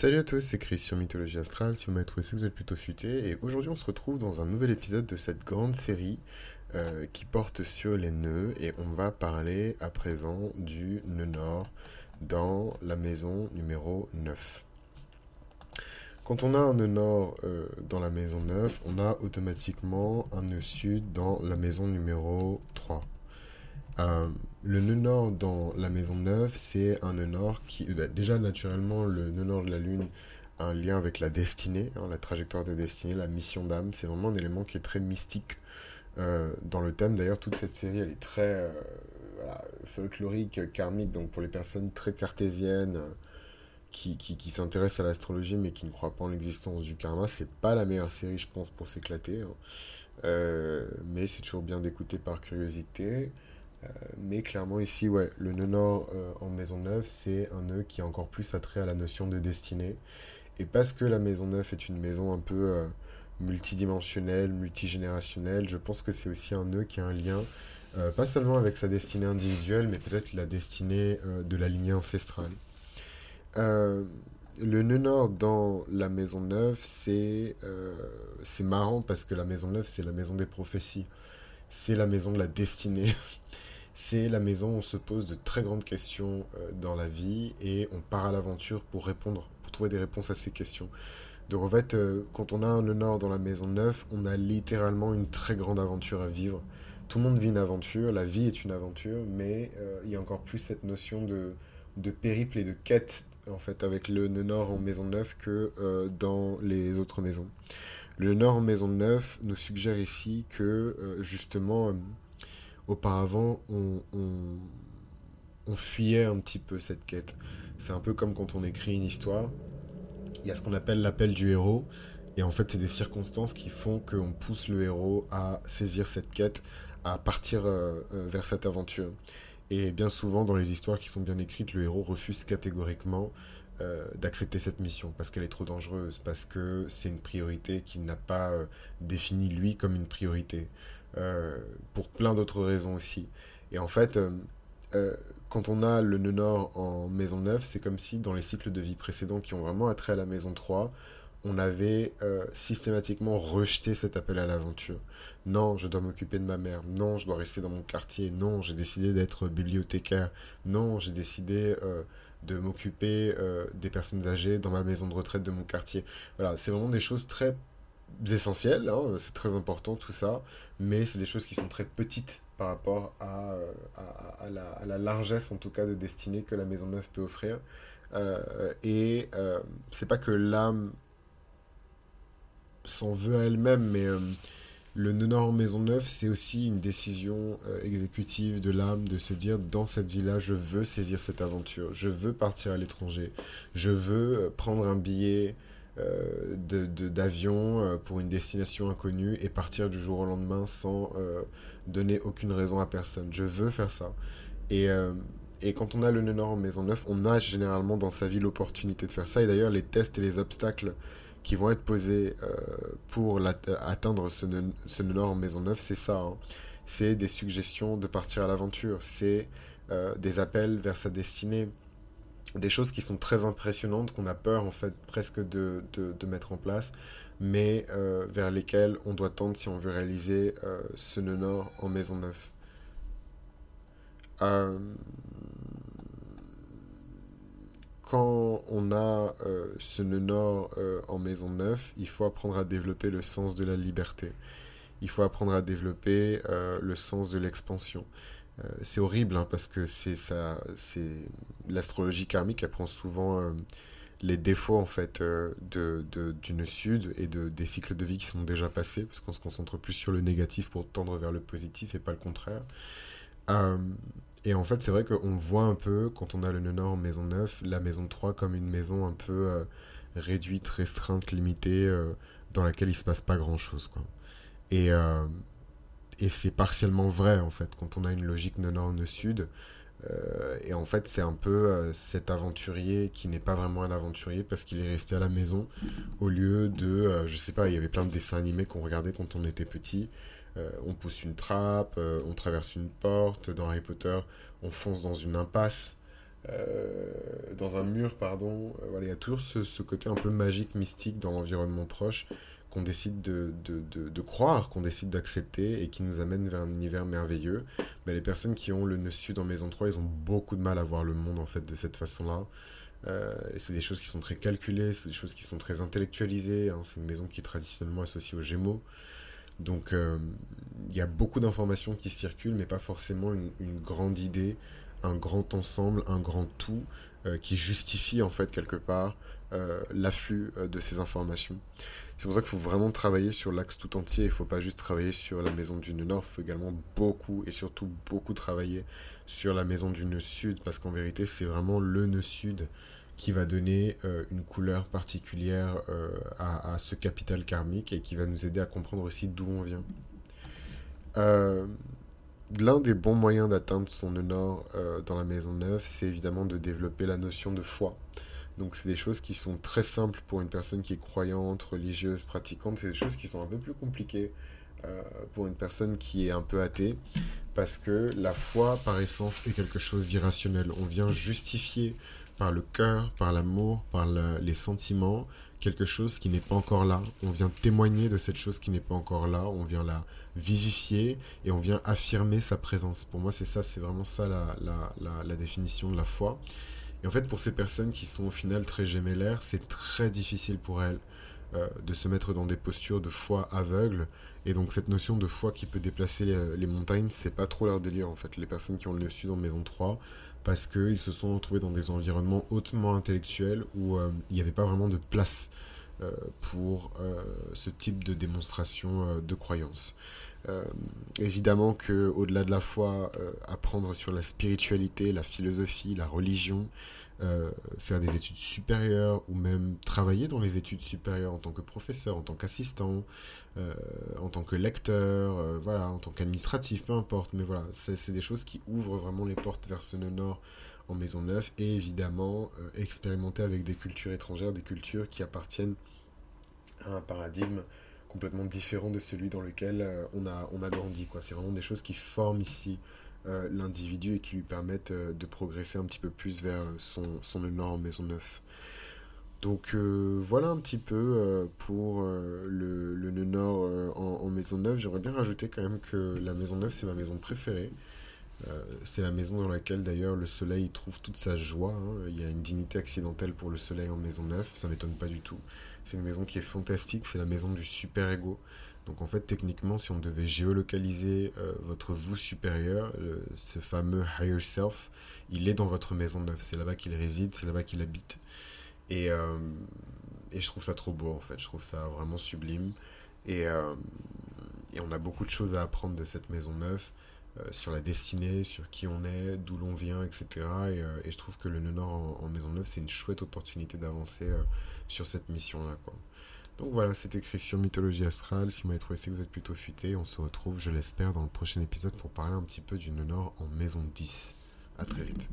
Salut à tous, c'est Chris sur Mythologie Astrale. Si vous m'avez trouvé, c'est que vous êtes plutôt futé. Et aujourd'hui, on se retrouve dans un nouvel épisode de cette grande série euh, qui porte sur les nœuds. Et on va parler à présent du nœud nord dans la maison numéro 9. Quand on a un nœud nord euh, dans la maison 9, on a automatiquement un nœud sud dans la maison numéro 3. Euh, le nœud nord dans la maison 9, c'est un nœud nord qui, bah, déjà naturellement, le nœud nord de la Lune a un lien avec la destinée, hein, la trajectoire de destinée, la mission d'âme. C'est vraiment un élément qui est très mystique euh, dans le thème. D'ailleurs, toute cette série, elle est très euh, folklorique, karmique, donc pour les personnes très cartésiennes qui, qui, s'intéressent à l'astrologie mais qui ne croient pas en l'existence du karma, c'est pas la meilleure série, je pense, pour s'éclater. Hein. mais c'est toujours bien d'écouter par curiosité. Euh, mais clairement ici, ouais, le nœud nord euh, en maison neuve, c'est un nœud qui a encore plus attrait à la notion de destinée. Et parce que la maison neuve est une maison un peu euh, multidimensionnelle, multigénérationnelle, je pense que c'est aussi un nœud qui a un lien, pas seulement avec sa destinée individuelle, mais peut-être la destinée de la lignée ancestrale. le nœud nord dans la maison neuve, c'est c'est marrant parce que la maison neuve, c'est la maison des prophéties. C'est la maison de la destinée. C'est la maison où on se pose de très grandes questions euh, dans la vie et on part à l'aventure pour répondre, pour trouver des réponses à ces questions. Donc en euh, quand on a un nord dans la maison neuve, on a littéralement une très grande aventure à vivre. Tout le monde vit une aventure, la vie est une aventure, mais euh, il y a encore plus cette notion de, de périple et de quête en fait avec le nord en maison neuve que dans les autres maisons. Le nord en maison neuve nous suggère ici que justement auparavant, on, fuyait un petit peu cette quête. C'est un peu comme quand on écrit une histoire. Il y a ce qu'on appelle l'appel du héros. Et en fait, c'est des circonstances qui font qu'on pousse le héros à saisir cette quête, à partir euh, euh, vers cette aventure. Et bien souvent, dans les histoires qui sont bien écrites, le héros refuse catégoriquement euh, d'accepter cette mission parce qu'elle est trop dangereuse, parce que c'est une priorité qu'il n'a pas définie lui comme une priorité. Euh, pour plein d'autres raisons aussi. Et en fait, euh, euh, quand on a le nœud nord en maison 9, c'est comme si dans les cycles de vie précédents qui ont vraiment attrait à la maison 3, on avait systématiquement rejeté cet appel à l'aventure. Non, je dois m'occuper de ma mère. Non, je dois rester dans mon quartier. Non, j'ai décidé d'être bibliothécaire. Non, j'ai décidé de m'occuper des personnes âgées dans ma maison de retraite de mon quartier. Voilà, c'est vraiment des choses très essentielles, hein, c'est très important tout ça, mais c'est des choses qui sont très petites par rapport à, euh, la, largesse en tout cas de destinée que la Maison Neuve peut offrir. Euh, et euh, c'est pas que l'âme s'en veut à elle-même, mais le nord Maison Neuve, c'est aussi une décision exécutive de l'âme de se dire dans cette vie-là, je veux saisir cette aventure, je veux partir à l'étranger, je veux prendre un billet euh, d'avion euh, pour une destination inconnue et partir du jour au lendemain sans euh, donner aucune raison à personne. Je veux faire ça. Et, et quand on a le nœud nord en maison neuve, on a généralement dans sa vie l'opportunité de faire ça. Et d'ailleurs, les tests et les obstacles qui vont être posés pour atteindre ce nœud, nord en maison neuve, c'est ça. Hein. C'est des suggestions de partir à l'aventure. C'est des appels vers sa destinée des choses qui sont très impressionnantes, qu'on a peur en fait presque de, de, mettre en place, mais euh, vers lesquelles on doit tendre si on veut réaliser euh, ce nœud nord en maison neuve. Euh, quand on a ce nœud nord en maison neuve, il faut apprendre à développer le sens de la liberté. Il faut apprendre à développer le sens de l'expansion. Euh, c'est horrible hein, parce que c'est ça, c'est l'astrologie karmique. Elle prend souvent euh, les défauts en fait euh, de, d'une sud et de des cycles de vie qui sont déjà passés parce qu'on se concentre plus sur le négatif pour tendre vers le positif et pas le contraire. et en fait, c'est vrai qu'on voit un peu quand on a le nœud nord en maison 9, la maison 3 comme une maison un peu réduite, restreinte, limitée, dans laquelle il se passe pas grand chose quoi. Et et c'est partiellement vrai en fait quand on a une logique de nord nœud sud euh, et en fait c'est un peu euh, cet aventurier qui n'est pas vraiment un aventurier parce qu'il est resté à la maison au lieu de euh, je sais pas il y avait plein de dessins animés qu'on regardait quand on était petit on pousse une trappe on traverse une porte dans Harry Potter on fonce dans une impasse dans un mur, pardon. voilà, il y a toujours ce, côté un peu magique, mystique dans l'environnement proche qu'on décide de, de, croire, qu'on décide d'accepter et qui nous amène vers un univers merveilleux. Mais les personnes qui ont le nœud sud en maison 3, ils ont beaucoup de mal à voir le monde en fait de cette façon-là. Euh, et c'est des choses qui sont très calculées, c'est des choses qui sont très intellectualisées. Hein. C'est une maison qui est traditionnellement associée aux Gémeaux. Donc euh, il y a beaucoup d'informations qui circulent, mais pas forcément une, grande idée, un grand ensemble, un grand tout euh, qui justifie en fait quelque part l'afflux de ces informations. C'est pour ça qu'il faut vraiment travailler sur l'axe tout entier. Il ne faut pas juste travailler sur la maison du nord. Il faut également beaucoup et surtout beaucoup travailler sur la maison du nœud sud. Parce qu'en vérité, c'est vraiment le nœud sud qui va donner euh, une couleur particulière euh, à, ce capital karmique et qui va nous aider à comprendre aussi d'où on vient. Euh, l'un des bons moyens d'atteindre son nœud nord dans la maison neuve, c'est évidemment de développer la notion de foi. Donc c'est des choses qui sont très simples pour une personne qui est croyante, religieuse, pratiquante. C'est des choses qui sont un peu plus compliquées euh, pour une personne qui est un peu athée. Parce que la foi, par essence, est quelque chose d'irrationnel. On vient justifier par le cœur, par l'amour, par les sentiments, quelque chose qui n'est pas encore là. On vient témoigner de cette chose qui n'est pas encore là. On vient la vivifier et on vient affirmer sa présence. Pour moi, c'est ça, c'est vraiment ça la définition de la foi. Et en fait, pour ces personnes qui sont au final très gémellaires, c'est très difficile pour elles euh, de se mettre dans des postures de foi aveugle. Et donc, cette notion de foi qui peut déplacer les, montagnes, c'est pas trop leur délire en fait. Les personnes qui ont le sud en maison 3, parce qu'ils se sont retrouvés dans des environnements hautement intellectuels où euh, il n'y avait pas vraiment de place euh, pour ce type de démonstration de croyance. Euh, évidemment que au-delà de la foi, euh, apprendre sur la spiritualité, la philosophie, la religion, euh, faire des études supérieures ou même travailler dans les études supérieures en tant que professeur, en tant qu'assistant, en tant que lecteur, voilà, en tant qu'administratif, peu importe. Mais voilà, c'est des choses qui ouvrent vraiment les portes vers ce nord en Maison Neuve et évidemment expérimenter avec des cultures étrangères, des cultures qui appartiennent à un paradigme complètement différent de celui dans lequel euh, on, a, grandi. C'est vraiment des choses qui forment ici euh, l'individu et qui lui permettent euh, de progresser un petit peu plus vers son, son en maison neuve. Donc voilà un petit peu pour le, le, nœud nord en, maison neuve. J'aimerais bien rajouter quand même que la maison neuve c'est ma maison préférée. C'est la maison dans laquelle d'ailleurs le soleil trouve toute sa joie. Hein. Il y a une dignité accidentelle pour le soleil en maison neuve, ça m'étonne pas du tout. C'est une maison qui est fantastique, c'est la maison du super-ego. Donc en fait, techniquement, si on devait géolocaliser euh, votre vous supérieur, euh, ce fameux higher self, il est dans votre maison neuve. C'est là-bas qu'il réside, c'est là-bas qu'il habite. Et, euh, et, je trouve ça trop beau en fait. Je trouve ça vraiment sublime. Et, et on a beaucoup de choses à apprendre de cette maison neuve. Sur la destinée, sur qui on est, d'où l'on vient, etc. Et, et, je trouve que le nœud nord en, maison neuve, c'est une chouette opportunité d'avancer sur cette mission-là. Donc voilà, c'était Christian Mythologie Astrale. Si vous m'avez trouvé, c'est que vous êtes plutôt futé. On se retrouve, je l'espère, dans le prochain épisode pour parler un petit peu du Nord en maison 10. A très vite.